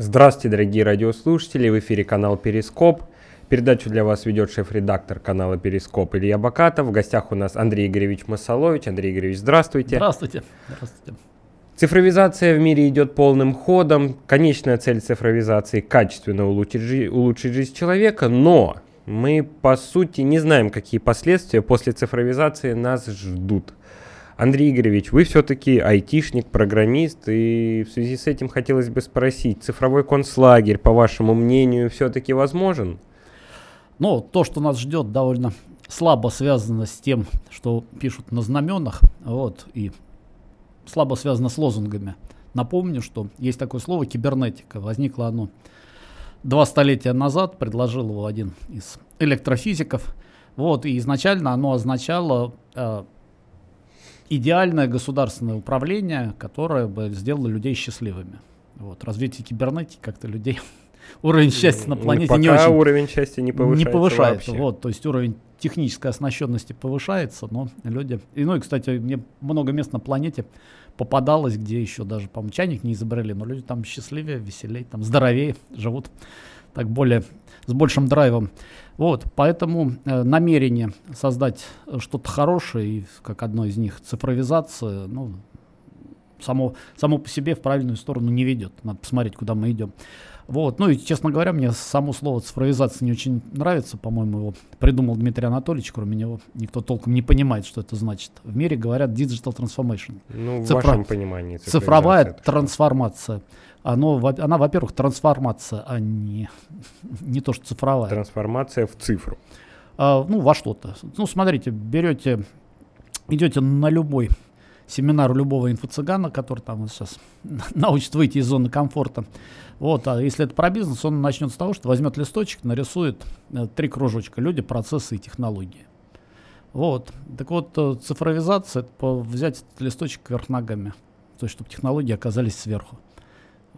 Здравствуйте, дорогие радиослушатели, в эфире канал Перископ. Передачу для вас ведет шеф-редактор канала Перископ Илья Бакатов. В гостях у нас Андрей Игоревич Масолович. Андрей Игоревич, здравствуйте. Здравствуйте. Здравствуйте. Цифровизация в мире идет полным ходом. Конечная цель цифровизации – качественно улучшить, жи- улучшить жизнь человека, но мы, по сути, не знаем, какие последствия после цифровизации нас ждут. Андрей Игоревич, вы все-таки айтишник, программист, и в связи с этим хотелось бы спросить, цифровой концлагерь, по вашему мнению, все-таки возможен? Ну, то, что нас ждет, довольно слабо связано с тем, что пишут на знаменах, вот, и слабо связано с лозунгами. Напомню, что есть такое слово кибернетика. Возникло оно два столетия назад, предложил его один из электрофизиков. Вот, и изначально оно означало э, идеальное государственное управление, которое бы сделало людей счастливыми. Вот, развитие кибернетики как-то людей уровень счастья на планете Пока не очень уровень счастья не повышается не повышается. вообще. Вот, то есть уровень технической оснащенности повышается, но люди... И, ну и, кстати, мне много мест на планете попадалось, где еще даже, по-моему, чайник не изобрели, но люди там счастливее, веселее, там здоровее живут, так более, с большим драйвом. Вот, поэтому э, намерение создать э, что-то хорошее, и как одно из них цифровизация, ну, само, само по себе в правильную сторону не ведет. Надо посмотреть, куда мы идем. Вот. Ну и, честно говоря, мне само слово цифровизация не очень нравится. По-моему, его придумал Дмитрий Анатольевич. Кроме него никто толком не понимает, что это значит. В мире говорят digital transformation. Ну, в Цифра- вашем понимании. Цифровая цифровизация это трансформация. Оно, она, во-первых, трансформация, а не, не то, что цифровая. Трансформация в цифру. А, ну, во что-то. Ну, смотрите, берете, идете на любой семинар любого инфо-цыгана, который там сейчас научит выйти из зоны комфорта. Вот, а если это про бизнес, он начнет с того, что возьмет листочек, нарисует э, три кружочка. Люди, процессы и технологии. Вот. Так вот, э, цифровизация это взять этот листочек вверх ногами. То есть, чтобы технологии оказались сверху.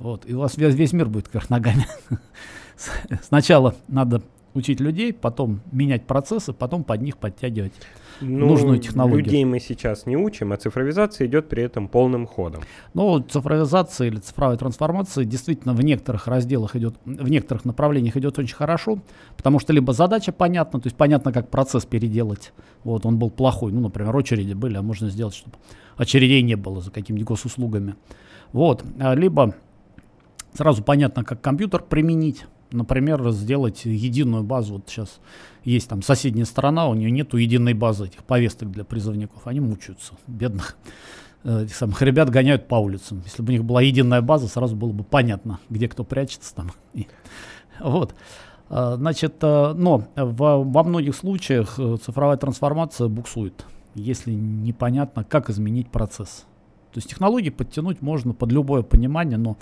Вот. И у вас весь, весь мир будет вверх ногами. Сначала надо учить людей, потом менять процессы, потом под них подтягивать. Ну, Нужную технологию. Людей мы сейчас не учим, а цифровизация идет при этом полным ходом. Но цифровизация или цифровая трансформация действительно в некоторых разделах идет, в некоторых направлениях идет очень хорошо, потому что либо задача понятна, то есть понятно, как процесс переделать. Вот он был плохой, ну, например, очереди были, а можно сделать, чтобы очередей не было за какими-нибудь госуслугами. Вот, А либо сразу понятно, как компьютер применить. Например, сделать единую базу. Вот сейчас есть там соседняя сторона, у нее нету единой базы этих повесток для призывников. Они мучаются, бедных э, этих самых ребят гоняют по улицам. Если бы у них была единая база, сразу было бы понятно, где кто прячется там. Вот. А, Значит, э, но во, многих случаях э, цифровая трансформация буксует, если непонятно, как изменить процесс. То есть технологии подтянуть можно под любое понимание, но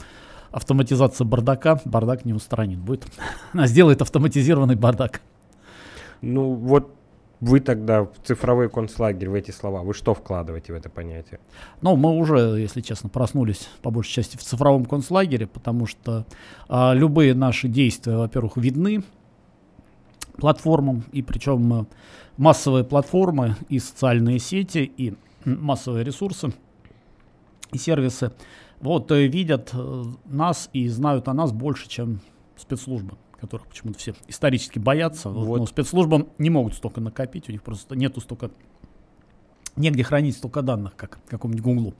автоматизация бардака бардак не устранит. Будет, она сделает автоматизированный бардак. Ну, вот вы тогда в цифровой концлагерь, в эти слова, вы что вкладываете в это понятие? Но мы уже, если честно, проснулись по большей части в цифровом концлагере, потому что а, любые наши действия, во-первых, видны платформам, и причем э, массовые платформы и социальные сети, и массовые ресурсы и сервисы вот э, видят э, нас и знают о нас больше, чем спецслужбы которых почему-то все исторически боятся. Вот. Но спецслужбам не могут столько накопить, у них просто нету столько, негде хранить столько данных, как какому-нибудь Гуглу.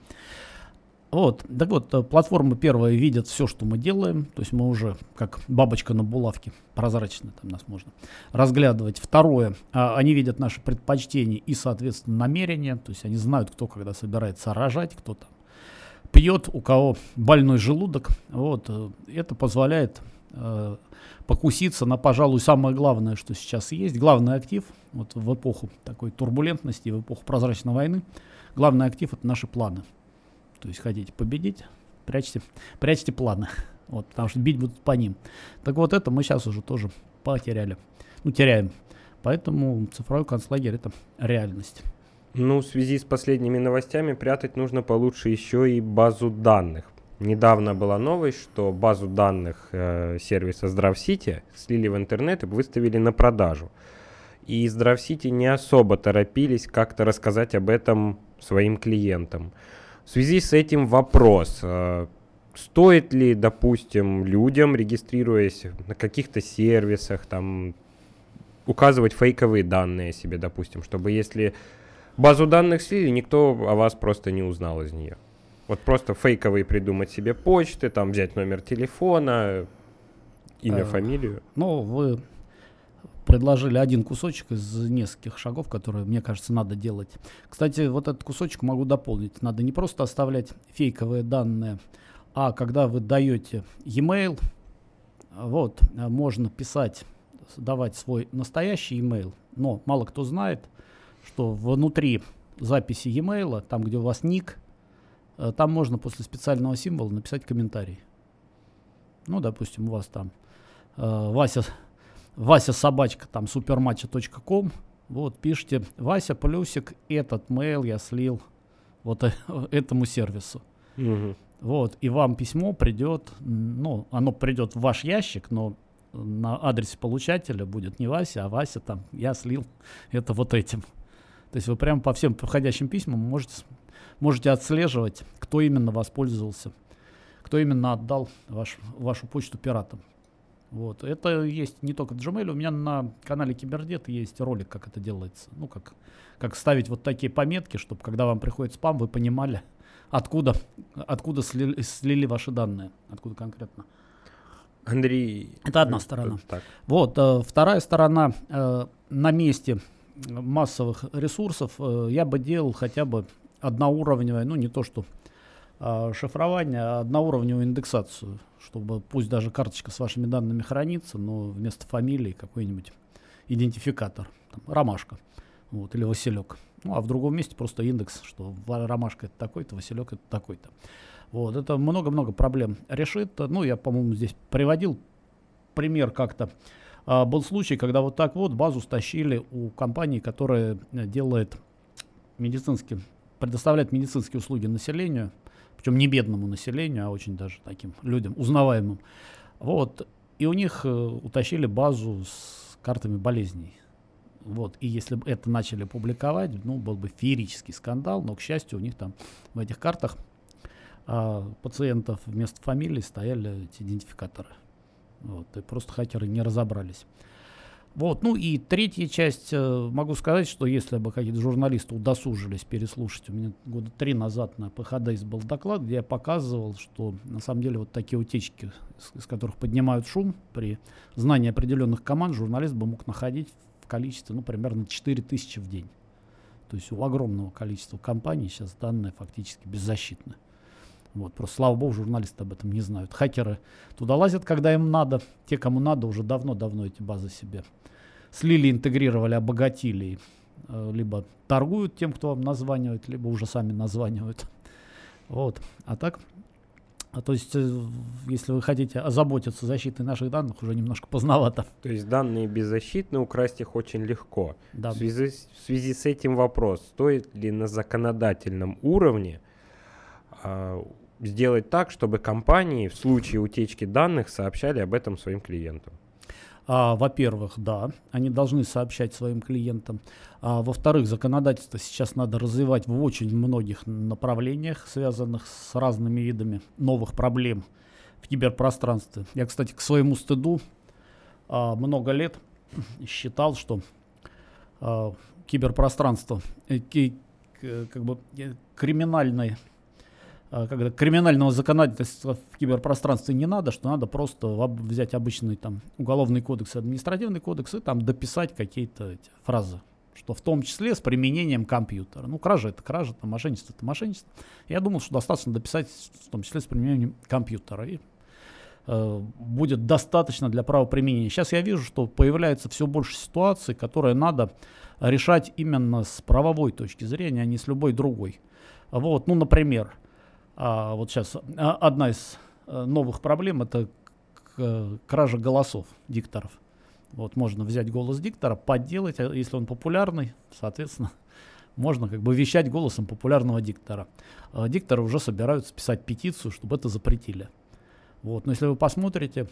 Вот, так вот, э, платформы первые видят все, что мы делаем, то есть мы уже как бабочка на булавке, прозрачно там нас можно разглядывать. Второе, а, они видят наши предпочтения и, соответственно, намерения, то есть они знают, кто когда собирается рожать, кто там пьет, у кого больной желудок. Вот, э, это позволяет э, покуситься на, пожалуй, самое главное, что сейчас есть. Главный актив вот в эпоху такой турбулентности, в эпоху прозрачной войны, главный актив это наши планы. То есть хотите победить, прячьте, прячьте планы. Вот, потому что бить будут по ним. Так вот это мы сейчас уже тоже потеряли. Ну, теряем. Поэтому цифровой концлагерь это реальность. Ну, в связи с последними новостями прятать нужно получше еще и базу данных. Недавно была новость, что базу данных э, сервиса Здравсити слили в интернет и выставили на продажу. И Здравсити не особо торопились как-то рассказать об этом своим клиентам. В связи с этим вопрос. э, стоит ли, допустим, людям, регистрируясь на каких-то сервисах, там, указывать фейковые данные себе, допустим, чтобы если базу данных слили, никто о вас просто не узнал из нее. Вот просто фейковые придумать себе почты, там взять номер телефона, имя, э, фамилию. Ну, вы предложили один кусочек из нескольких шагов, которые, мне кажется, надо делать. Кстати, вот этот кусочек могу дополнить. Надо не просто оставлять фейковые данные, а когда вы даете e-mail, вот, можно писать, давать свой настоящий e-mail, но мало кто знает, что внутри записи e-mail, там, где у вас ник, э, там можно после специального символа написать комментарий. Ну, допустим, у вас там э, Вася Вася собачка там суперматча.ком. Вот, пишите, Вася плюсик, этот mail я слил вот э, этому сервису. Угу. Вот, и вам письмо придет, ну, оно придет в ваш ящик, но на адресе получателя будет не Вася, а Вася там, я слил это вот этим. То есть вы прямо по всем проходящим письмам можете, можете отслеживать, кто именно воспользовался, кто именно отдал ваш, вашу почту пиратам. Вот. Это есть не только в Gmail. У меня на канале Кибердет есть ролик, как это делается. Ну, как, как ставить вот такие пометки, чтобы когда вам приходит спам, вы понимали, откуда, откуда слили, слили ваши данные, откуда конкретно. Андрей. Это одна сторона. Так. Вот, э, вторая сторона. Э, на месте массовых ресурсов э, я бы делал хотя бы одноуровневое, ну не то что э, шифрование, а одноуровневую индексацию чтобы пусть даже карточка с вашими данными хранится, но вместо фамилии какой-нибудь идентификатор, там, ромашка, вот, или василек. Ну, а в другом месте просто индекс, что ромашка это такой-то, василек это такой-то. Вот, это много-много проблем решит. Ну, я, по-моему, здесь приводил пример как-то. А, был случай, когда вот так вот базу стащили у компании, которая делает медицинские, предоставляет медицинские услуги населению причем не бедному населению, а очень даже таким людям, узнаваемым. Вот. И у них э, утащили базу с картами болезней. Вот. И если бы это начали публиковать, ну, был бы феерический скандал, но, к счастью, у них там в этих картах а, пациентов вместо фамилии стояли эти идентификаторы. Вот. И просто хакеры не разобрались. Вот, ну и третья часть, э, могу сказать, что если бы какие-то журналисты удосужились переслушать, у меня года три назад на ПХДС был доклад, где я показывал, что на самом деле вот такие утечки, из, из которых поднимают шум, при знании определенных команд журналист бы мог находить в количестве, ну, примерно 4 тысячи в день. То есть у огромного количества компаний сейчас данные фактически беззащитны. Вот, просто, слава богу, журналисты об этом не знают. Хакеры туда лазят, когда им надо. Те, кому надо, уже давно-давно эти базы себе слили, интегрировали, обогатили. Э, либо торгуют тем, кто вам названивает, либо уже сами названивают. Вот. А так, а то есть, э, если вы хотите озаботиться защитой наших данных, уже немножко поздновато. То есть данные беззащитны, украсть их очень легко. Да. В, связи, в связи с этим вопрос, стоит ли на законодательном уровне сделать так, чтобы компании в случае утечки данных сообщали об этом своим клиентам? А, во-первых, да, они должны сообщать своим клиентам. А, во-вторых, законодательство сейчас надо развивать в очень многих направлениях, связанных с разными видами новых проблем в киберпространстве. Я, кстати, к своему стыду а, много лет считал, что а, киберпространство, э, как бы э, криминальное а, когда криминального законодательства в киберпространстве не надо, что надо просто взять обычный там уголовный кодекс, административный кодекс и там дописать какие-то фразы, что в том числе с применением компьютера. Ну, кража это кража, там, мошенничество это мошенничество. Я думал, что достаточно дописать в том числе с применением компьютера. И э, будет достаточно для правоприменения. Сейчас я вижу, что появляется все больше ситуаций, которые надо решать именно с правовой точки зрения, а не с любой другой. Вот, ну, например, а, вот сейчас а, одна из а, новых проблем это кража голосов дикторов. Вот можно взять голос диктора, подделать, а если он популярный, соответственно, можно как бы вещать голосом популярного диктора. А дикторы уже собираются писать петицию, чтобы это запретили. Вот. Но если вы посмотрите,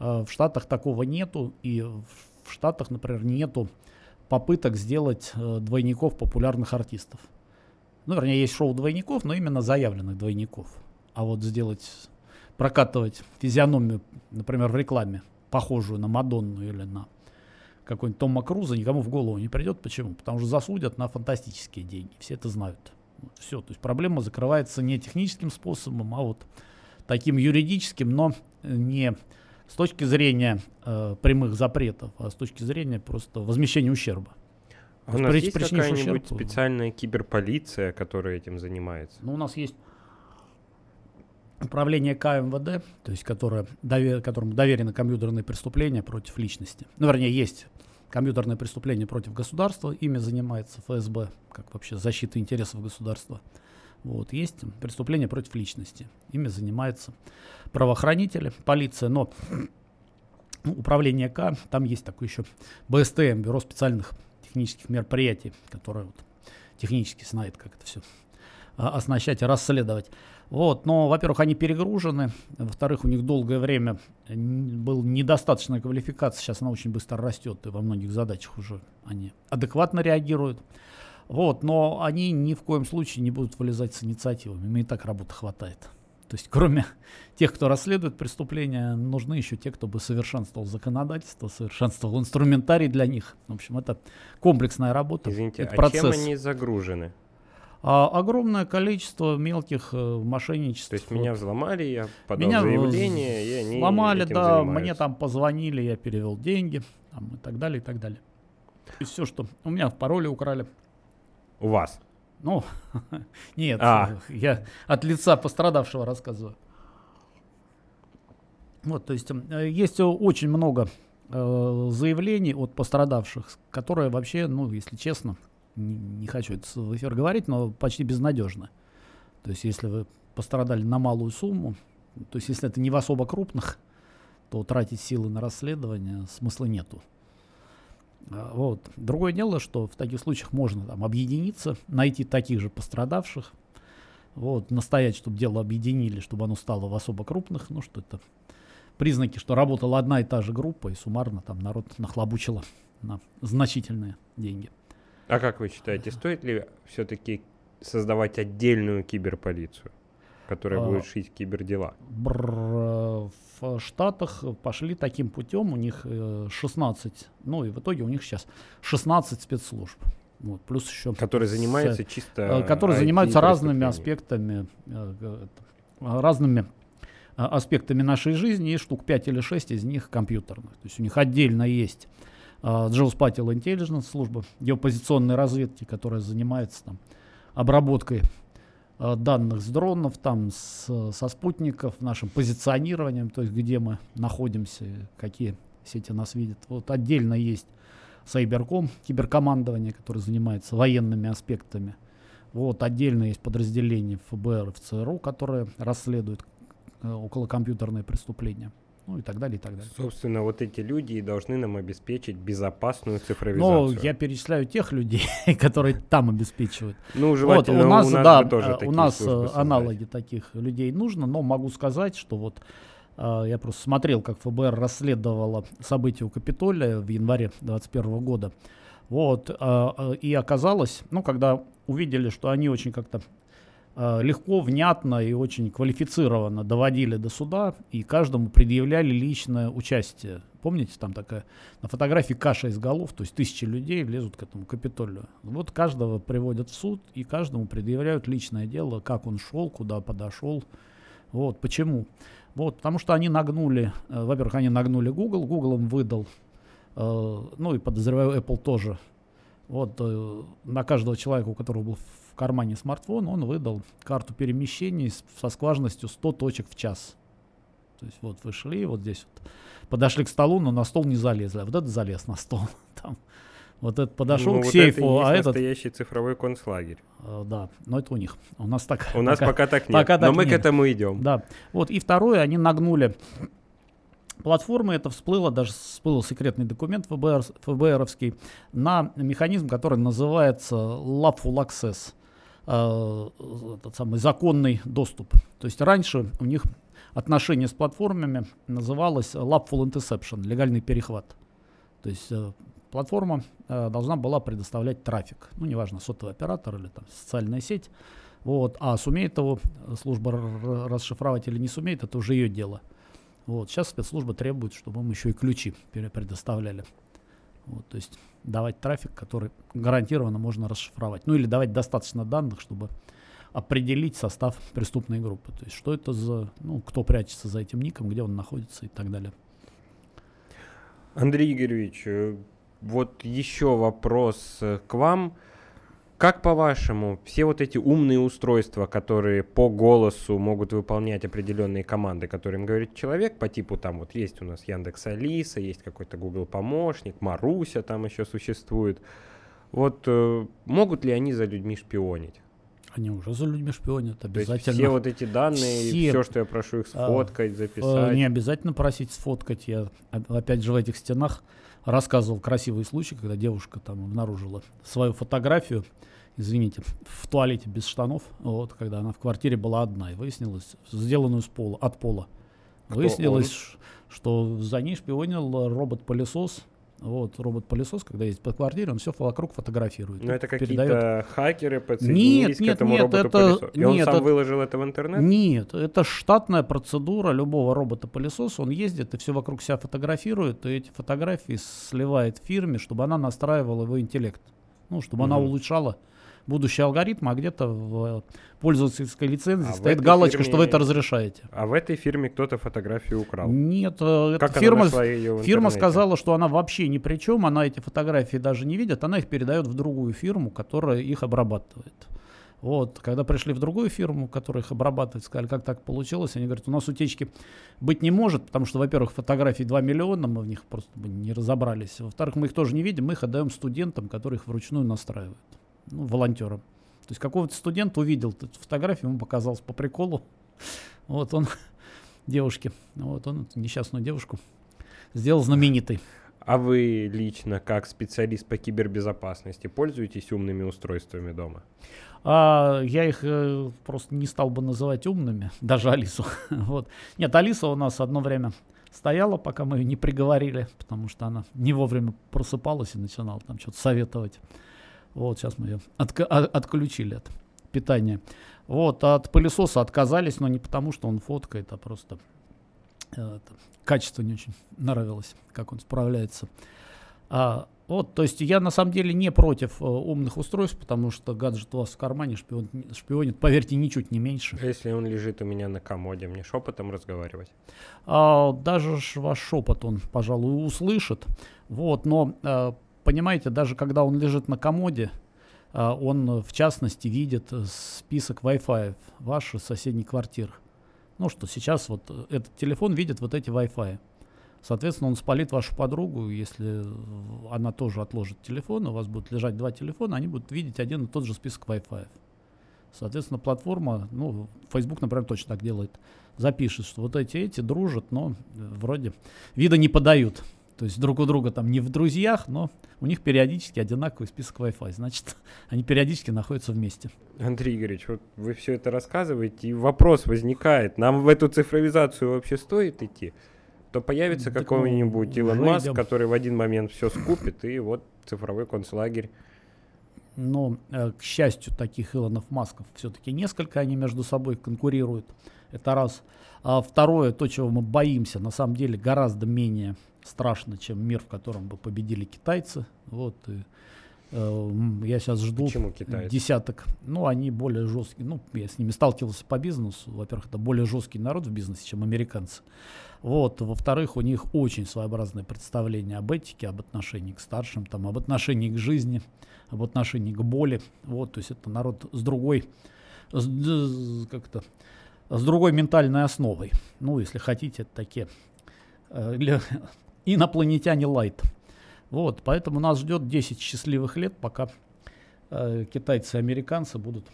в Штатах такого нету, и в Штатах, например, нету попыток сделать двойников популярных артистов. Ну, вернее, есть шоу двойников, но именно заявленных двойников. А вот сделать прокатывать физиономию, например, в рекламе, похожую на Мадонну или на какой-нибудь Тома Круза, никому в голову не придет. Почему? Потому что засудят на фантастические деньги. Все это знают. Все. То есть проблема закрывается не техническим способом, а вот таким юридическим, но не с точки зрения э, прямых запретов, а с точки зрения просто возмещения ущерба. У нас есть какая-нибудь специальная киберполиция, которая этим занимается? Ну, у нас есть управление КМВД, то есть которое, довер, которому доверено компьютерные преступления против личности. Ну, вернее, есть компьютерное преступление против государства, ими занимается ФСБ, как вообще защита интересов государства. Вот, есть преступление против личности, ими занимаются правоохранители, полиция, но ну, управление К, там есть такое еще БСТМ, Бюро специальных технических мероприятий, которое вот, технически знает, как это все а, оснащать и расследовать. Вот, но, во-первых, они перегружены, во-вторых, у них долгое время был недостаточная квалификация, сейчас она очень быстро растет, и во многих задачах уже они адекватно реагируют. Вот, но они ни в коем случае не будут вылезать с инициативами, им и так работы хватает. То есть кроме тех, кто расследует преступления, нужны еще те, кто бы совершенствовал законодательство, совершенствовал инструментарий для них. В общем, это комплексная работа. Извините, это а процесс. чем они загружены? А, огромное количество мелких э, мошенничеств. То есть меня взломали, я подал меня заявление, и они этим да, занимаются. мне там позвонили, я перевел деньги, там, и так далее, и так далее. И все, что у меня в пароле украли. У вас? Ну, нет, А. я от лица пострадавшего рассказываю. Вот, то есть есть очень много э, заявлений от пострадавших, которые вообще, ну, если честно, не, не хочу это в эфир говорить, но почти безнадежны. То есть если вы пострадали на малую сумму, то есть если это не в особо крупных, то тратить силы на расследование смысла нету. А, Вот. Другое дело, что в таких случаях можно там, объединиться, найти таких же пострадавших, вот, настоять, чтобы дело объединили, чтобы оно стало в особо крупных, ну что это признаки, что работала одна и та же группа, и суммарно там народ нахлобучила на значительные деньги. А как вы считаете, стоит ли все-таки создавать отдельную киберполицию, которая А. будет шить кибердела? Бр- в Штатах пошли таким путем, у них э, 16, ну и в итоге у них сейчас 16 спецслужб. Вот, плюс еще Которые с- занимаются чисто э, которые занимаются разными аспектами, э, э, разными э, аспектами нашей жизни, и штук 5 или 6 из них компьютерных. То есть у них отдельно есть э, Geospatial Intelligence служба геопозиционной разведки, которая занимается там, обработкой э, данных с дронов, там, с, со спутников, нашим позиционированием, то есть где мы находимся, какие сети нас видят. Вот отдельно есть Сайберком, киберкомандование, которое занимается военными аспектами. Вот отдельно есть подразделение ФБР и ФЦРУ, которые расследуют э, околокомпьютерные преступления. Ну и так далее, и так далее. Собственно, вот эти люди и должны нам обеспечить безопасную цифровизацию. я перечисляю тех людей, которые там обеспечивают. Ну, Вот, желательно у нас, бы да, тоже такие у нас э, аналоги таких людей нужно, но могу сказать, что вот э, я просто смотрел, как ФБР расследовало события у Капитолия в январе 2021 года. Вот, э, и оказалось, ну, когда увидели, что они очень как-то легко, внятно и очень квалифицированно доводили до суда, и каждому предъявляли личное участие. Помните, там такая на фотографии каша из голов, то есть тысячи людей влезут к этому Капитолию. Вот каждого приводят в суд, и каждому предъявляют личное дело, как он шел, куда подошел. Вот, почему? Вот, потому что они нагнули, э, во-первых, они нагнули Google, Google им выдал, э, ну и подозреваю Apple тоже. Вот э, на каждого человека, у которого был кармане смартфон, он выдал карту перемещений со скважностью 100 точек в час. То есть вот вы шли, вот здесь вот, подошли к столу, но на стол не залезли. А вот этот залез на стол. Там. Вот этот подошел Ну, к вот сейфу, это а этот... настоящий цифровой концлагерь. э, да, но это у них. У нас так... У нас пока, так нет, пока но так мы к нет. этому идем. Да. Вот. И второе, они нагнули платформы, это всплыло, даже всплыл секретный документ ФБР, ФБРовский, на механизм, который называется Lawful Access, э, этот самый законный доступ. То есть раньше у них отношение с платформами называлось Lawful Interception, легальный перехват. То есть э, платформа э, должна была предоставлять трафик, ну неважно, сотовый оператор или там социальная сеть, Вот. А сумеет его служба расшифровать или не сумеет, это уже ее дело. Вот. Сейчас спецслужба требует, чтобы мы еще и ключи предоставляли. Вот, то есть давать трафик, который гарантированно можно расшифровать. Ну или давать достаточно данных, чтобы определить состав преступной группы. То есть что это за, ну, кто прячется за этим ником, где он находится и так далее. Андрей Игоревич, э, вот еще вопрос э, к вам. Как по-вашему, все вот эти умные устройства, которые по голосу могут выполнять определенные команды, которые им говорит человек, по типу там вот есть у нас Яндекс Алиса, есть какой-то Google помощник, Маруся там еще существует. Вот э, могут ли они за людьми шпионить? Они уже за людьми шпионят, обязательно. То есть все вот эти данные, все, все, что я прошу их а, сфоткать, записать. Не обязательно просить сфоткать. Я опять же в этих стенах рассказывал красивый случай, когда девушка там обнаружила свою фотографию извините, в туалете без штанов, вот, когда она в квартире была одна, и выяснилось, сделанную с пола, от пола. Кто выяснилось, он? что за ней шпионил робот-пылесос, вот, робот-пылесос, когда есть по квартире, он все вокруг фотографирует. Но это какие-то хакеры подсоединились нет, нет, к этому нет, роботу-пылесосу? Это, И он нет, сам это, выложил это в интернет? Нет, это штатная процедура любого робота-пылесоса. Он ездит и все вокруг себя фотографирует, и эти фотографии сливает фирме, чтобы она настраивала его интеллект. Ну, чтобы угу. она улучшала будущий алгоритм, а где-то в пользовательской лицензии а стоит галочка, фирме... что вы это разрешаете. А в этой фирме кто-то фотографию украл? Нет, э, как фирма, фирма сказала, что она вообще ни при чем, она эти фотографии даже не видит, она их передает в другую фирму, которая их обрабатывает. Вот, когда пришли в другую фирму, которая их обрабатывает, сказали, как так получилось, они говорят, у нас утечки быть не может, потому что, во-первых, фотографий 2 миллиона, мы в них просто не разобрались, во-вторых, мы их тоже не видим, мы их отдаем студентам, которые их вручную настраивают ну, волонтером. То есть какого-то студента увидел эту фотографию, ему показалось по приколу. Вот он девушке, вот он несчастную девушку сделал знаменитой. А вы лично, как специалист по кибербезопасности, пользуетесь умными устройствами дома? А, я их э, просто не стал бы называть умными, даже Алису. вот. Нет, Алиса у нас одно время стояла, пока мы ее не приговорили, потому что она не вовремя просыпалась и начинала там что-то советовать. Вот, сейчас мы ее отк- отключили от питания. Вот, от пылесоса отказались, но не потому, что он фоткает, а просто э, это, качество не очень нравилось, как он справляется. А, вот, то есть я на самом деле не против э, умных устройств, потому что гаджет у вас в кармане шпион, шпионит, поверьте, ничуть не меньше. А если он лежит у меня на комоде, мне шепотом разговаривать? А, даже ваш шепот он, пожалуй, услышит. Вот, но э, понимаете, даже когда он лежит на комоде, а, он в частности видит список Wi-Fi вашей соседней квартиры. Ну что, сейчас вот этот телефон видит вот эти Wi-Fi. Соответственно, он спалит вашу подругу, если она тоже отложит телефон, у вас будут лежать два телефона, они будут видеть один и тот же список Wi-Fi. Соответственно, платформа, ну, Facebook, например, точно так делает, запишет, что вот эти эти дружат, но вроде вида не подают. То есть друг у друга там не в друзьях, но у них периодически одинаковый список Wi-Fi. Значит, они периодически находятся вместе. Андрей Игоревич, вот вы все это рассказываете, и вопрос возникает, нам в эту цифровизацию вообще стоит идти? То появится какой-нибудь Илон Маск, который в один момент все скупит, и вот цифровой концлагерь. Но, э, к счастью, таких Илонов Масков все-таки несколько, они между собой конкурируют. Это раз. А второе, то, чего мы боимся, на самом деле гораздо менее страшно, чем мир, в котором бы победили китайцы. Вот, и, э, я сейчас жду десяток. Ну, они более жесткие. Ну, я с ними сталкивался по бизнесу. Во-первых, это более жесткий народ в бизнесе, чем американцы. Вот. Во-вторых, у них очень своеобразное представление об этике, об отношении к старшим, там, об отношении к жизни, об отношении к боли. Вот, то есть это народ с другой, как-то, с другой ментальной основой. Ну, если хотите, это такие э, инопланетяне лайт. Вот, поэтому нас ждет 10 счастливых лет, пока э, китайцы и американцы будут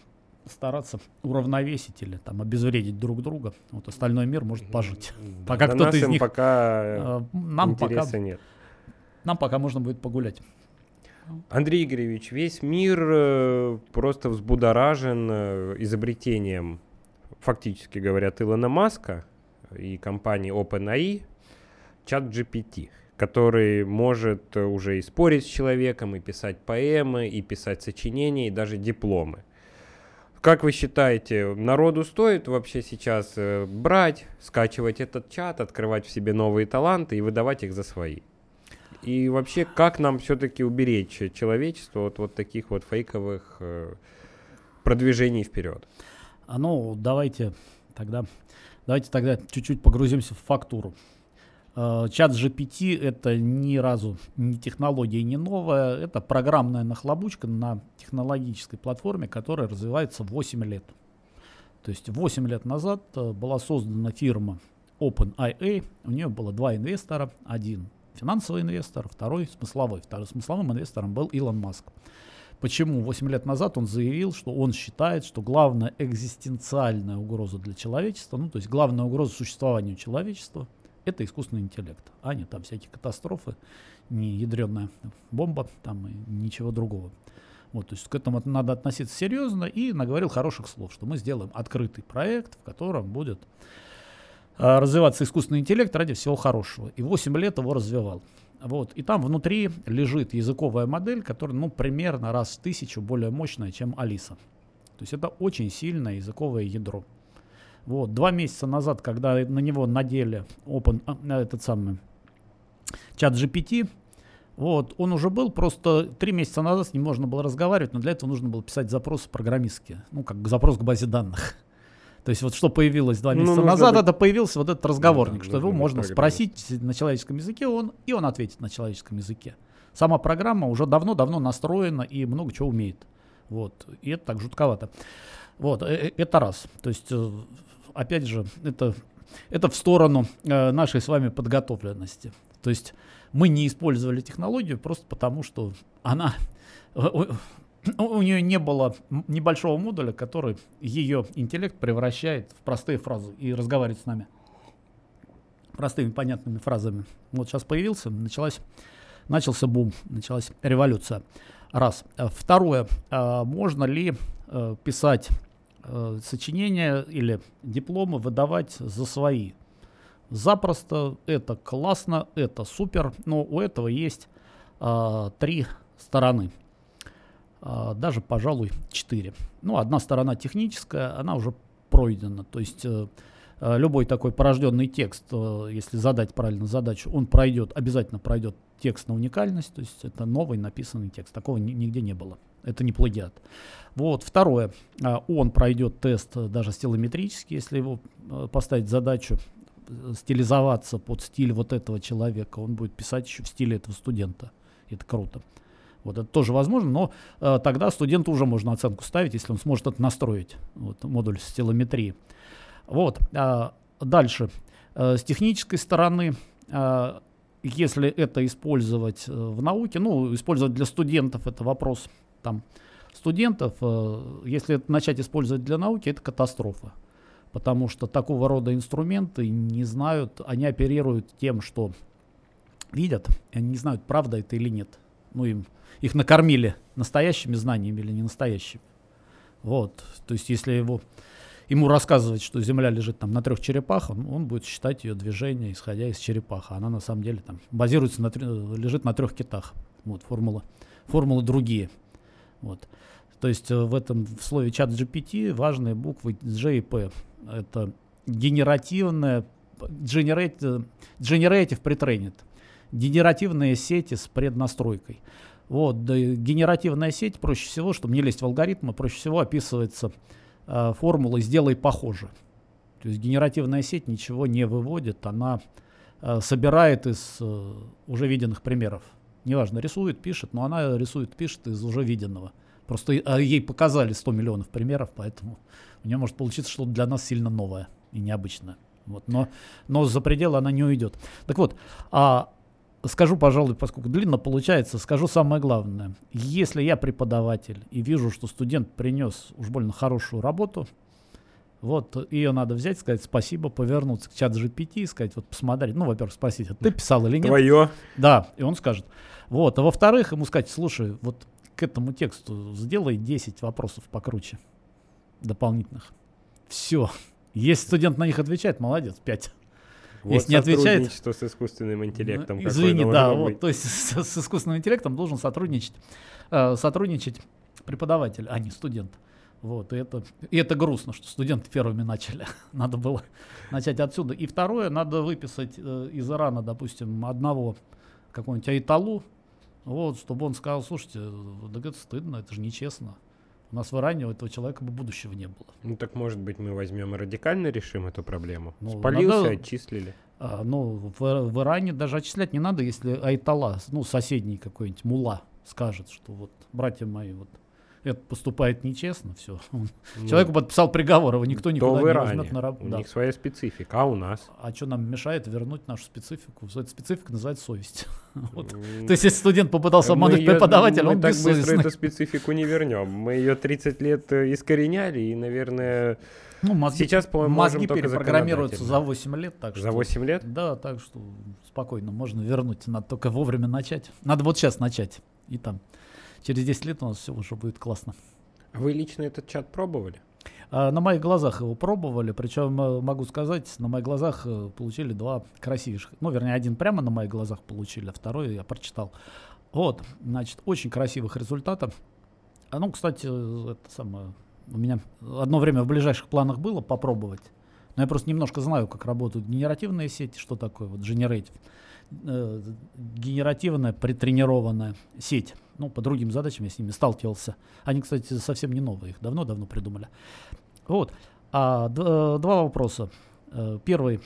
стараться уравновесить или там обезвредить друг друга. Вот остальной мир может пожить. Да, пока кто-то из них пока э, нам пока нет. Нам пока можно будет погулять. Андрей Игоревич, весь мир э, просто взбудоражен э, изобретением, фактически говорят, Илона Маска и компании OpenAI, чат GPT, который может э, уже и спорить с человеком, и писать поэмы, и писать сочинения, и даже дипломы. Как вы считаете, народу стоит вообще сейчас э, брать, скачивать этот чат, открывать в себе новые таланты и выдавать их за свои? И вообще, как нам все-таки уберечь человечество от вот таких вот фейковых э, продвижений вперед? А ну, давайте тогда, давайте тогда чуть-чуть погрузимся в фактуру. Э, чат GPT это ни разу не технология, не новая, это программная нахлобучка на технологической платформе, которая развивается 8 лет. То есть 8 лет назад э, была создана фирма OpenIA, у нее было два инвестора, один финансовый инвестор, второй смысловой. Вторым смысловым инвестором был Илон Маск. Почему 8 лет назад он заявил, что он считает, что главная экзистенциальная угроза для человечества, ну то есть главная угроза существованию человечества – это искусственный интеллект, а не там всякие катастрофы, не ядреная бомба там и ничего другого. Вот, то есть к этому надо относиться серьезно и наговорил хороших слов, что мы сделаем открытый проект, в котором будет а, развиваться искусственный интеллект ради всего хорошего. И 8 лет его развивал. Вот. И там внутри лежит языковая модель, которая ну, примерно раз в тысячу более мощная, чем Алиса. То есть это очень сильное языковое ядро. Вот, два месяца назад, когда на него надели Open, а, этот самый чат GPT, вот, он уже был, просто три месяца назад с ним можно было разговаривать, но для этого нужно было писать запросы программистские, ну, как запрос к базе данных. То есть вот что появилось два ну, месяца ну, назад, быть... это появился вот этот разговорник, да, что его можно спросить на человеческом языке, он, и он ответит на человеческом языке. Сама программа уже давно-давно настроена и много чего умеет. Вот. И это так жутковато. Вот, э, э, это раз. То есть э, опять же, это, это в сторону э, нашей с вами подготовленности. То есть мы не использовали технологию просто потому, что она у, у нее не было небольшого модуля, который ее интеллект превращает в простые фразы и разговаривает с нами простыми понятными фразами. Вот сейчас появился, началась, начался бум, началась революция. Раз. Второе. А можно ли э, писать э, сочинения или дипломы выдавать за свои. Запросто, это классно, это супер, но у этого есть э, три стороны. Э, даже, пожалуй, четыре. Ну, одна сторона техническая, она уже пройдена. То есть э, э любой такой порожденный текст, э, если задать правильно задачу, он пройдет, обязательно пройдет текст на уникальность, то есть это новый написанный текст. Такого нигде не было. Это не плагиат. Вот. Второе. А, он пройдет тест э, даже стилометрический, если его э, поставить задачу э, стилизоваться под стиль вот этого человека. Он будет писать еще в стиле этого студента. Это круто. Вот это тоже возможно, но э, тогда студенту уже можно оценку ставить, если он сможет это настроить, вот, модуль стилометрии. Вот. А, дальше. Э, с технической стороны, э, если это использовать в науке, ну, использовать для студентов, это вопрос там студентов, э, если начать использовать для науки, это катастрофа. Потому что такого рода инструменты не знают, они оперируют тем, что видят, и они не знают, правда это или нет. Ну, им, их накормили настоящими знаниями или не настоящими. Вот. То есть, если его, ему рассказывать, что Земля лежит там на трех черепахах, он, он будет считать ее движение, исходя из черепаха. Она на самом деле там базируется на, лежит на трех китах. Вот, формула, формулы другие. Вот. То есть э, в этом в слове чат GPT важные буквы G и P. Это генеративная, generative, generative pretrained, генеративные сети с преднастройкой. Вот, да, генеративная сеть проще всего, чтобы не лезть в алгоритмы, проще всего описывается э, формулой «сделай похоже». То есть генеративная сеть ничего не выводит, она э, собирает из э, уже виденных примеров неважно, рисует, пишет, но она рисует, пишет из уже виденного. Просто а ей показали 100 миллионов примеров, поэтому у нее может получиться что-то для нас сильно новое и необычное. Вот, но, но за пределы она не уйдет. Так вот, а скажу, пожалуй, поскольку длинно получается, скажу самое главное. Если я преподаватель и вижу, что студент принес уж больно хорошую работу, вот ее надо взять, сказать спасибо, повернуться к чат GPT и сказать, вот посмотри, ну, во-первых, спросить, а ты писал или нет? Твое. Да, и он скажет. Вот, а во-вторых, ему сказать, слушай, вот к этому тексту сделай 10 вопросов покруче, дополнительных. Все. Если студент на них отвечает, молодец, 5. Вот Если не отвечает... с искусственным интеллектом. Ну, извини, да, вот, то есть с, с искусственным интеллектом должен сотрудничать, э, сотрудничать преподаватель, а не студент. Вот, и это, и это грустно, что студенты первыми начали. надо было начать отсюда. И второе, надо выписать э, из Ирана, допустим, одного какого-нибудь Айталу, вот, чтобы он сказал, слушайте, да это стыдно, это же нечестно. У нас в Иране у этого человека бы будущего не было. Ну так может быть мы возьмем и радикально решим эту проблему. Ну, Спалился, надо, отчислили. А, ну, в, в Иране даже отчислять не надо, если Айтала, ну, соседний какой-нибудь мула скажет, что вот, братья мои, вот это поступает нечестно, все. Ну, Человеку подписал приговор, его никто никуда не возьмет на работу. У да. них своя специфика, а у нас? А что нам мешает вернуть нашу специфику? Эта специфика называется совесть. вот. То есть, если студент попытался обмануть преподавателя, он так быстро эту специфику не вернем. Мы ее 30 лет э, искореняли, и, наверное, ну, мозги, Сейчас, по-моему, мозги перепрограммируются за 8 лет. Так что, за 8 лет? Да, так что спокойно можно вернуть. Надо только вовремя начать. Надо вот сейчас начать. И там через 10 лет у нас все уже будет классно. Вы лично этот чат пробовали? А, на моих глазах его пробовали, причем э, могу сказать, на моих глазах э, получили два красивейших. Ну, вернее, один прямо на моих глазах получили, а второй я прочитал. Вот, значит, очень красивых результатов. А ну, кстати, это самое, у меня одно время в ближайших планах было попробовать. Но я просто немножко знаю, как работают генеративные сети, что такое вот generative. Э, генеративная претренированная сеть. Ну, по другим задачам я с ними сталкивался. Они, кстати, совсем не новые, их давно-давно придумали. Вот. А д- два вопроса. Э, первый.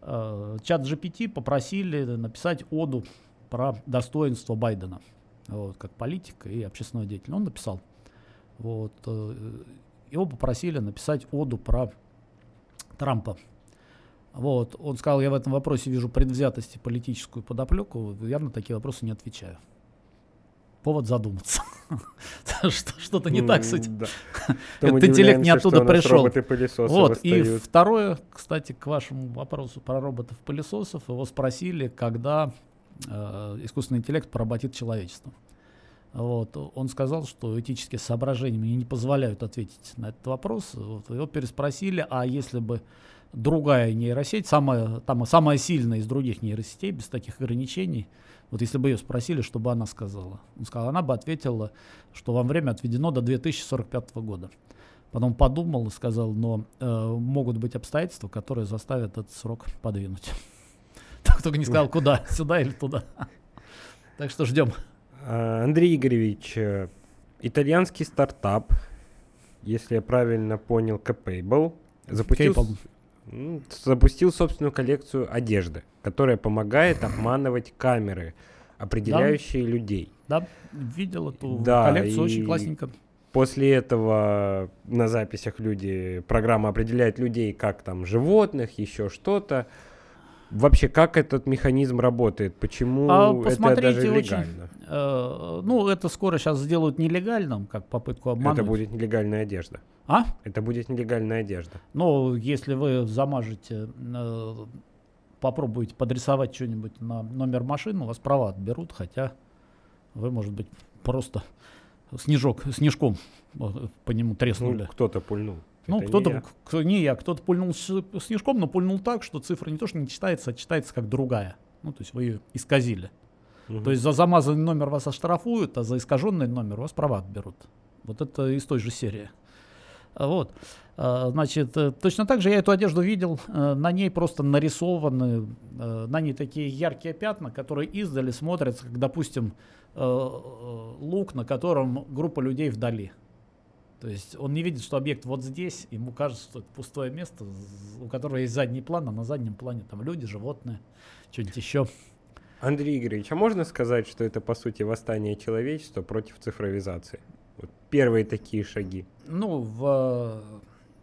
Э, чат GPT попросили написать оду про достоинство Байдена. Вот, как политика и общественного деятеля. Он написал. Вот, его попросили написать оду про Трампа. Вот. Он сказал, я в этом вопросе вижу предвзятость и политическую подоплеку. Я на такие вопросы не отвечаю. Повод задуматься. Что-то не так с этим. Этот интеллект не оттуда пришел. Вот. И второе, кстати, к вашему вопросу про роботов-пылесосов. Его спросили, когда э, искусственный интеллект поработит человечество. Вот. Он сказал, что этические соображения мне не позволяют ответить на этот вопрос. Вот. Его переспросили, а если бы другая нейросеть, самая, там, самая сильная из других нейросетей, без таких ограничений, вот если бы ее спросили, что бы она сказала? Он сказал, она бы ответила, что вам время отведено до 2045 года. Потом подумал и сказал, но э, могут быть обстоятельства, которые заставят этот срок подвинуть. Только не сказал, куда, сюда или туда. Так что ждем. А, Андрей Игоревич, э, итальянский стартап, если я правильно понял, Capable, запустил, запустил собственную коллекцию одежды, которая помогает обманывать камеры, определяющие да. людей. Да, видел эту да, коллекцию, очень классненько. После этого на записях люди, программа определяет людей как там животных, еще что-то. Вообще, как этот механизм работает? Почему а, это даже легально? Очень, э, ну, это скоро сейчас сделают нелегальным, как попытку обмануть. Это будет нелегальная одежда. А? Это будет нелегальная одежда. Ну, если вы замажете, э, попробуете подрисовать что-нибудь на номер машины, у вас права отберут, хотя вы, может быть, просто снежок, снежком э, по нему треснули. Ну, кто-то пульнул. Ну, кто-то, не кто, не я, кто-то пульнул снежком, но пульнул так, что цифра не то, что не читается, а читается как другая. Ну, то есть вы ее исказили. Угу. То есть за замазанный номер вас оштрафуют, а за искаженный номер у вас права отберут. Вот это из той же серии. Вот. А, значит, э, точно так же я эту одежду видел, э, на ней просто нарисованы, э, на ней такие яркие пятна, которые издали смотрятся, как, допустим, лук, на котором группа людей вдали. То есть он не видит, что объект вот здесь, ему кажется, что это пустое место, у которого есть задний план, а на заднем плане там люди, животные, что-нибудь еще. Андрей Игоревич, а можно сказать, что это по сути восстание человечества против цифровизации? Вот первые такие шаги. Ну, в,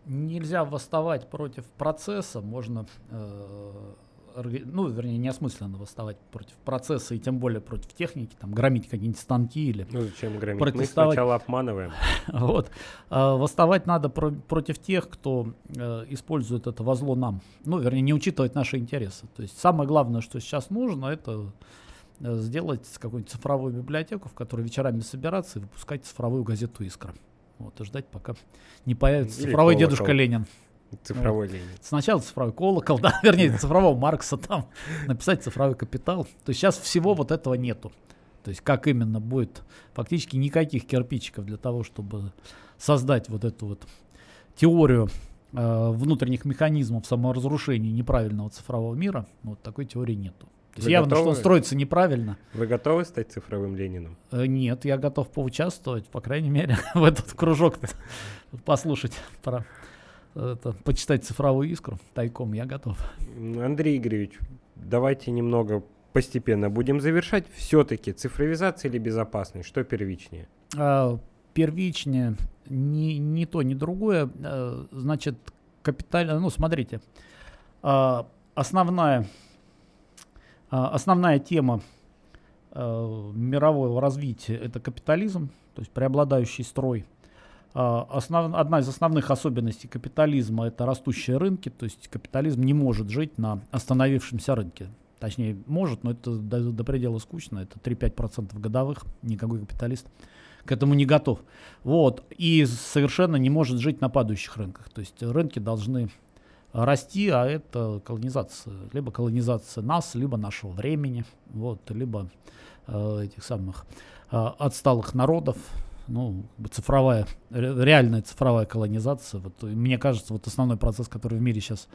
нельзя восставать против процесса, можно э, ну, вернее, неосмысленно восставать против процесса и тем более против техники, там, громить какие-нибудь станки или... Ну, зачем громить? Протестовать. Мы сначала обманываем. вот. А, восставать надо про- против тех, кто э, использует это во зло нам. Ну, вернее, не учитывать наши интересы. То есть самое главное, что сейчас нужно, это э, сделать какую-нибудь цифровую библиотеку, в которой вечерами собираться и выпускать цифровую газету «Искра». Вот, и ждать, пока не появится Или цифровой колокол. дедушка Ленин. Цифровой вот. Ленин. Сначала цифровой колокол, да, вернее, цифрового Маркса там, написать цифровой капитал. То есть сейчас всего вот этого нету. То есть как именно будет фактически никаких кирпичиков для того, чтобы создать вот эту вот теорию э, внутренних механизмов саморазрушения неправильного цифрового мира, вот такой теории нету. То есть Вы явно, готовы? что он строится неправильно. Вы готовы стать цифровым Лениным? Э, Нет, я готов поучаствовать, по крайней мере, в этот кружок послушать про это, почитать цифровую искру тайком, я готов. Андрей Игоревич, давайте немного постепенно будем завершать. Все-таки цифровизация или безопасность? Что первичнее? А, первичнее ни, ни то, ни другое. э, Значит, капитально, ну, смотрите, а, основная, а, основная тема э, мирового развития это капитализм, то есть преобладающий строй. А, основ- одна из основных особенностей капитализма это растущие рынки, то есть капитализм не может жить на остановившемся рынке. Точнее, может, но это до, до предела скучно, это 3-5% годовых, никакой капиталист к этому не готов. Вот. И совершенно не может жить на падающих рынках. То есть рынки должны расти, а это колонизация. Либо колонизация нас, либо нашего времени, вот, либо э, этих самых э, отсталых народов. Ну, цифровая, ре- реальная цифровая колонизация. Вот, мне кажется, вот основной процесс, который в мире сейчас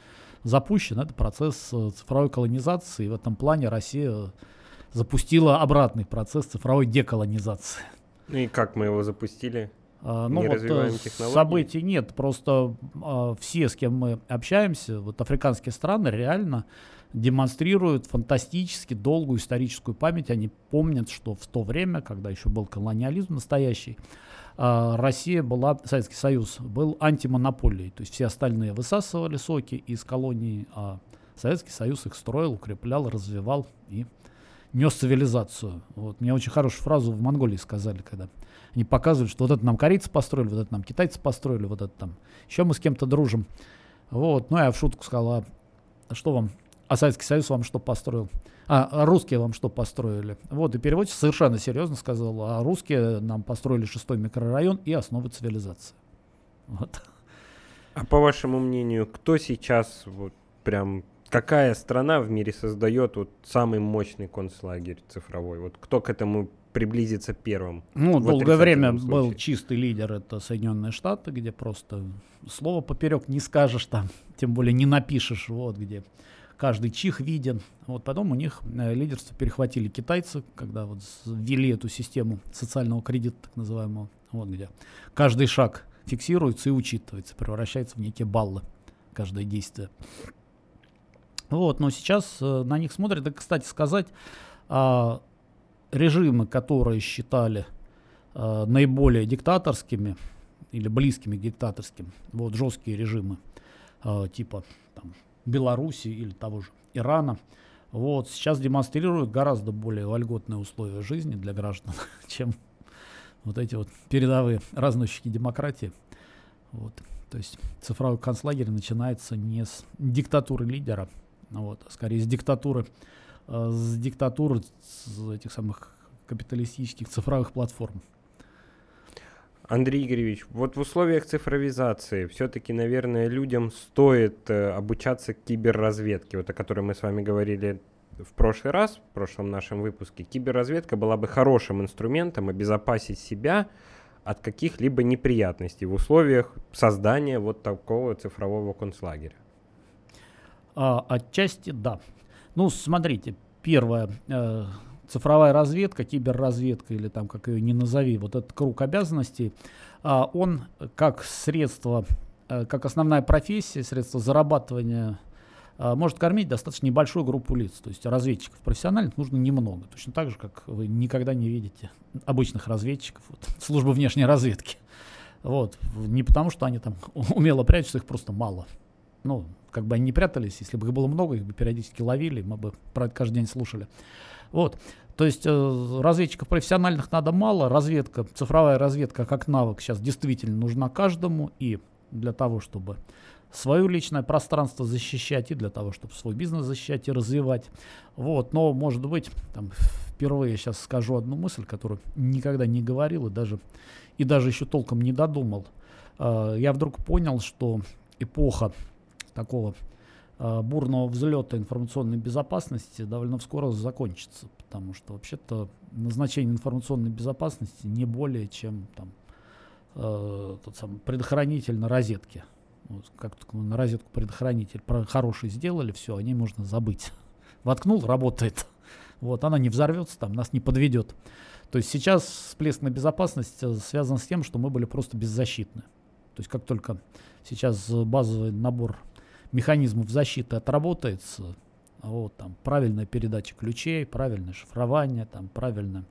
запущен, это процесс э, цифровой колонизации. И в этом плане Россия запустила обратный процесс цифровой деколонизации. Ну и как мы его запустили? А, Ну Не вот э, технологии? событий нет, просто а, все, с кем мы общаемся, вот африканские страны реально демонстрируют фантастически долгую историческую память. Они помнят, что в то время, когда еще был колониализм настоящий, а, Россия была, Советский Союз был антимонополией. То есть все остальные высасывали соки из колонии, а Советский Союз их строил, укреплял, развивал и нес цивилизацию. Вот. Мне очень хорошую фразу в Монголии сказали, когда они показывали, что вот это нам корейцы построили, вот это нам китайцы построили, вот это там еще мы с кем-то дружим. Вот. Ну, я в шутку сказал, а что вам, а Советский Союз вам что построил? А, русские вам что построили? Вот, и переводчик совершенно серьезно сказал, а русские нам построили шестой микрорайон и основы цивилизации. Вот. А по вашему мнению, кто сейчас вот прям какая страна в мире создает вот самый мощный концлагерь цифровой? Вот кто к этому приблизится первым? Ну, долгое время отрицательном был случае. чистый лидер, это Соединенные Штаты, где просто слово поперек не скажешь там, тем более не напишешь, вот где каждый чих виден. Вот потом у них э, лидерство перехватили китайцы, когда вот ввели эту систему социального кредита, так называемого, вот где каждый шаг фиксируется и учитывается, превращается в некие баллы каждое действие. Вот, но сейчас э, на них смотрят. И, кстати сказать, а, режимы, которые считали э, наиболее диктаторскими или близкими к диктаторским, вот жесткие режимы типа там, Беларуси или того же Ирана, вот сейчас демонстрируют гораздо более вольготные условия жизни для граждан, чем вот эти вот передовые разносчики демократии. Вот. То есть цифровой концлагерь начинается не с диктатуры лидера, а вот, а скорее с диктатуры, э, с диктатуры с этих самых капиталистических цифровых платформ. Андрей Игоревич, вот в условиях цифровизации все-таки, наверное, людям стоит э, обучаться киберразведке, вот о которой мы с вами говорили в прошлый раз, в прошлом нашем выпуске. Киберразведка была бы хорошим инструментом обезопасить себя от каких-либо неприятностей в условиях создания вот такого цифрового концлагеря. А, отчасти да. Ну, смотрите, первое, э, цифровая разведка, киберразведка или там как ее не назови, вот этот круг обязанностей, а, он как средство, э, как основная профессия, средство зарабатывания а, может кормить достаточно небольшую группу лиц. То есть разведчиков профессиональных нужно немного. Точно так же, как вы никогда не видите обычных разведчиков, вот, службы внешней разведки. Вот. Не потому, что они там умело прячутся, их просто мало. Ну, как бы они не прятались, если бы их было много, их бы периодически ловили, мы бы про это каждый день слушали. Вот. То есть э, разведчиков профессиональных надо мало, разведка, цифровая разведка как навык сейчас действительно нужна каждому, и для того, чтобы свое личное пространство защищать, и для того, чтобы свой бизнес защищать и развивать. Вот. Но, может быть, там, впервые сейчас скажу одну мысль, которую никогда не говорил и даже, и даже еще толком не додумал. Э, я вдруг понял, что эпоха такого э, бурного взлета информационной безопасности довольно скоро закончится, потому что вообще-то назначение информационной безопасности не более чем там, э, тот самый предохранитель на розетке. Вот, как на розетку предохранитель про хороший сделали, все, о ней можно забыть. Воткнул, работает. Вот, она не взорвется, там, нас не подведет. То есть сейчас всплеск на безопасность э, связан с тем, что мы были просто беззащитны. То есть как только сейчас базовый набор механизмов защиты отработается, вот, там, правильная передача ключей, правильное шифрование, там, правильное,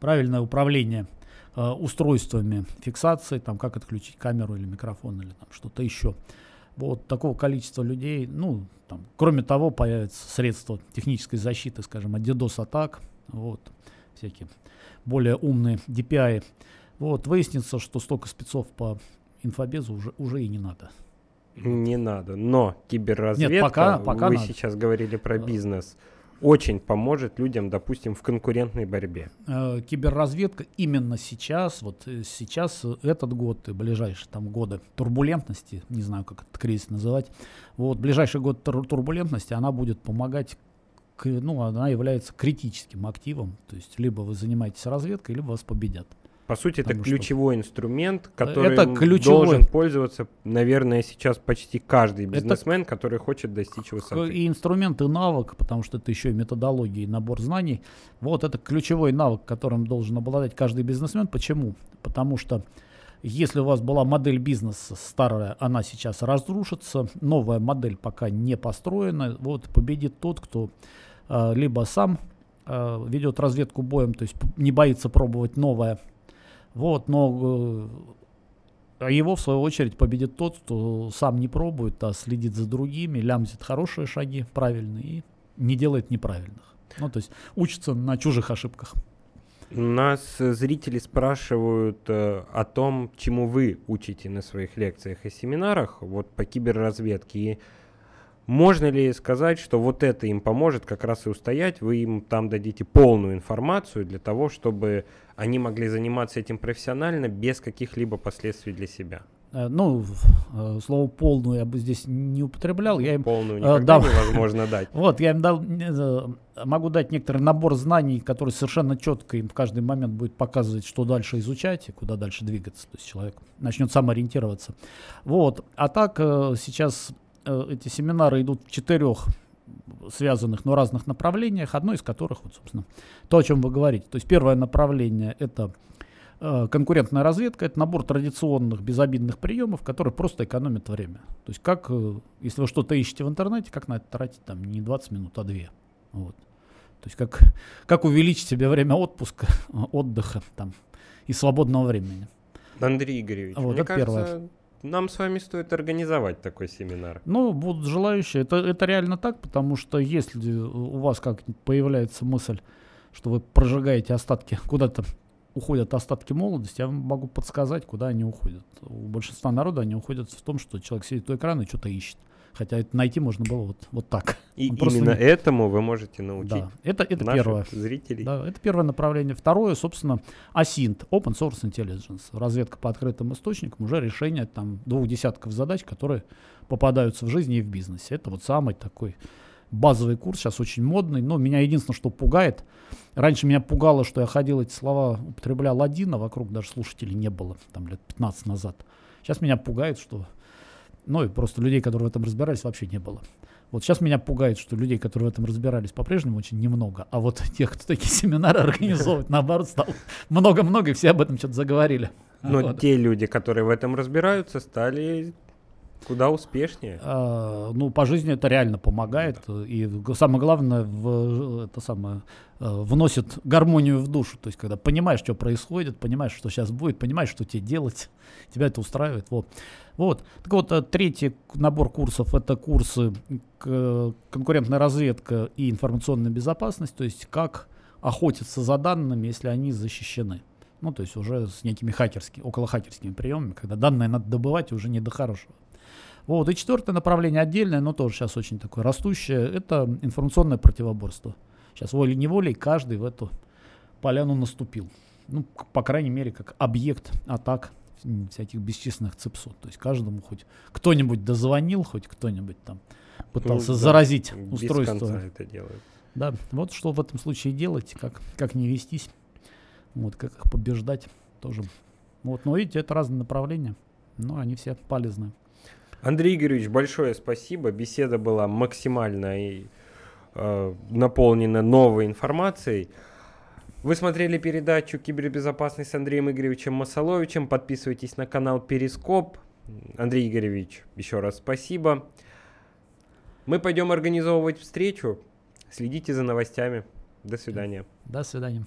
правильное управление э, устройствами фиксации, там, как отключить камеру или микрофон или там, что-то еще. Вот такого количества людей, ну, там, кроме того, появятся средства технической защиты, скажем, от DDoS-атак, вот, всякие более умные DPI. Вот, выяснится, что столько спецов по инфобезу уже, уже и не надо. Не надо. Но киберразведка, Нет, пока, пока вы надо. сейчас говорили про бизнес, очень поможет людям, допустим, в конкурентной борьбе. Э, киберразведка именно сейчас, вот э, сейчас э, этот год и ближайшие там годы турбулентности, не знаю, как этот кризис называть, вот ближайший год тур- турбулентности, она будет помогать ну, она является критическим активом, то есть либо вы занимаетесь разведкой, либо вас победят. По сути, это Потому что- ключевой инструмент, которым Это ключевой. должен пользоваться, наверное, сейчас почти каждый бизнесмен, который хочет достичь высоты. И инструмент, и навык, потому что это еще и методология, и набор знаний. Вот это ключевой навык, которым должен обладать каждый бизнесмен. Почему? Потому что если у вас была модель бизнеса старая, она сейчас разрушится, новая модель пока не построена, вот победит тот, кто э, либо сам э, ведет разведку боем, то есть не боится пробовать новое, вот, но э, а его, в свою очередь, победит тот, кто сам не пробует, а следит за другими, лямзит хорошие шаги правильные и не делает неправильных. Ну, то есть учится на чужих ошибках. Нас зрители спрашивают э, о том, чему вы учите на своих лекциях и семинарах вот по киберразведке. И можно ли сказать, что вот это им поможет как раз и устоять, вы им там дадите полную информацию для того, чтобы они могли заниматься этим профессионально без каких-либо последствий для себя? Э, Ну, э, слово полную я бы здесь не употреблял. Я им, Полную э, никогда да. невозможно дать. вот, я им дал, могу дать некоторый набор знаний, который совершенно четко им в каждый момент будет показывать, что дальше изучать и куда дальше двигаться. То есть человек начнет сам ориентироваться. Вот. А так сейчас эти семинары идут в четырех связанных, но разных направлениях, одно из которых, вот, собственно, то, о чем вы говорите. То есть первое направление – это э, конкурентная разведка, это набор традиционных безобидных приемов, которые просто экономят время. То есть как, э, если вы что-то ищете в интернете, как на это тратить там не 20 минут, а 2. Вот. То есть как, как увеличить себе время отпуска, отдыха там, и свободного времени. Андрей Игоревич, Вот мне это первое. Нам с вами стоит организовать такой семинар. Ну, будут желающие. Это, это реально так, потому что если у вас как появляется мысль, что вы прожигаете остатки, куда-то уходят остатки молодости, я вам могу подсказать, куда они уходят. У большинства народа они уходят в том, что человек сидит у экрана и что-то ищет. Хотя это найти можно было вот, вот так. И Он именно не- этому вы можете научить Да, это, это наших первое. зрителей. Да, это первое направление. Второе, собственно, ASINT, Open Source Intelligence, разведка по открытым источникам, уже решение там двух десятков задач, которые попадаются в жизни и в бизнесе. Это вот самый такой базовый курс, сейчас очень модный, но меня единственное, что пугает, раньше меня пугало, что я ходил эти слова, употреблял один, а вокруг даже слушателей не было, там лет 15 назад. Сейчас меня пугает, что, ну и просто людей, которые в этом разбирались, вообще не было. Вот сейчас меня пугает, что людей, которые в этом разбирались, по-прежнему очень немного. А вот тех, кто такие семинары организовывает, наоборот, стало много-много, и все об этом что-то заговорили. Но Вот. те люди, которые в этом разбираются, стали куда успешнее. А, ну, по жизни это реально помогает. И г- самое главное, в, это самое, э, вносит гармонию в душу. То есть, когда понимаешь, что происходит, понимаешь, что сейчас будет, понимаешь, что тебе делать, тебя это устраивает. Вот. Вот. Так вот, э, третий набор курсов это курсы к- конкурентная разведка и информационная безопасность, то есть как охотиться за данными, если они защищены. Ну, то есть уже с некими хакерскими, около хакерскими приемами, когда данные надо добывать и уже не до хорошего. Вот. И четвертое направление отдельное, но тоже сейчас очень такое растущее, это информационное противоборство. Сейчас волей-неволей каждый в эту поляну наступил. Ну, по крайней мере, как объект атак всяких бесчисленных цепсот. То есть каждому хоть кто-нибудь дозвонил, хоть кто-нибудь там пытался Ну, да, заразить Без устройство. конца это делают. Да, вот что в этом случае делать, как, как не вестись, вот, как их побеждать тоже. Вот, но видите, это разные направления, но они все полезны. Андрей Игоревич, большое спасибо. Беседа была максимально и, э, наполнена новой информацией. Вы смотрели передачу «Кибербезопасность» с Андреем Игоревичем Масоловичем. Подписывайтесь на канал Перископ. Андрей Игоревич, еще раз спасибо. Мы пойдем организовывать встречу. Следите за новостями. До свидания. До свидания.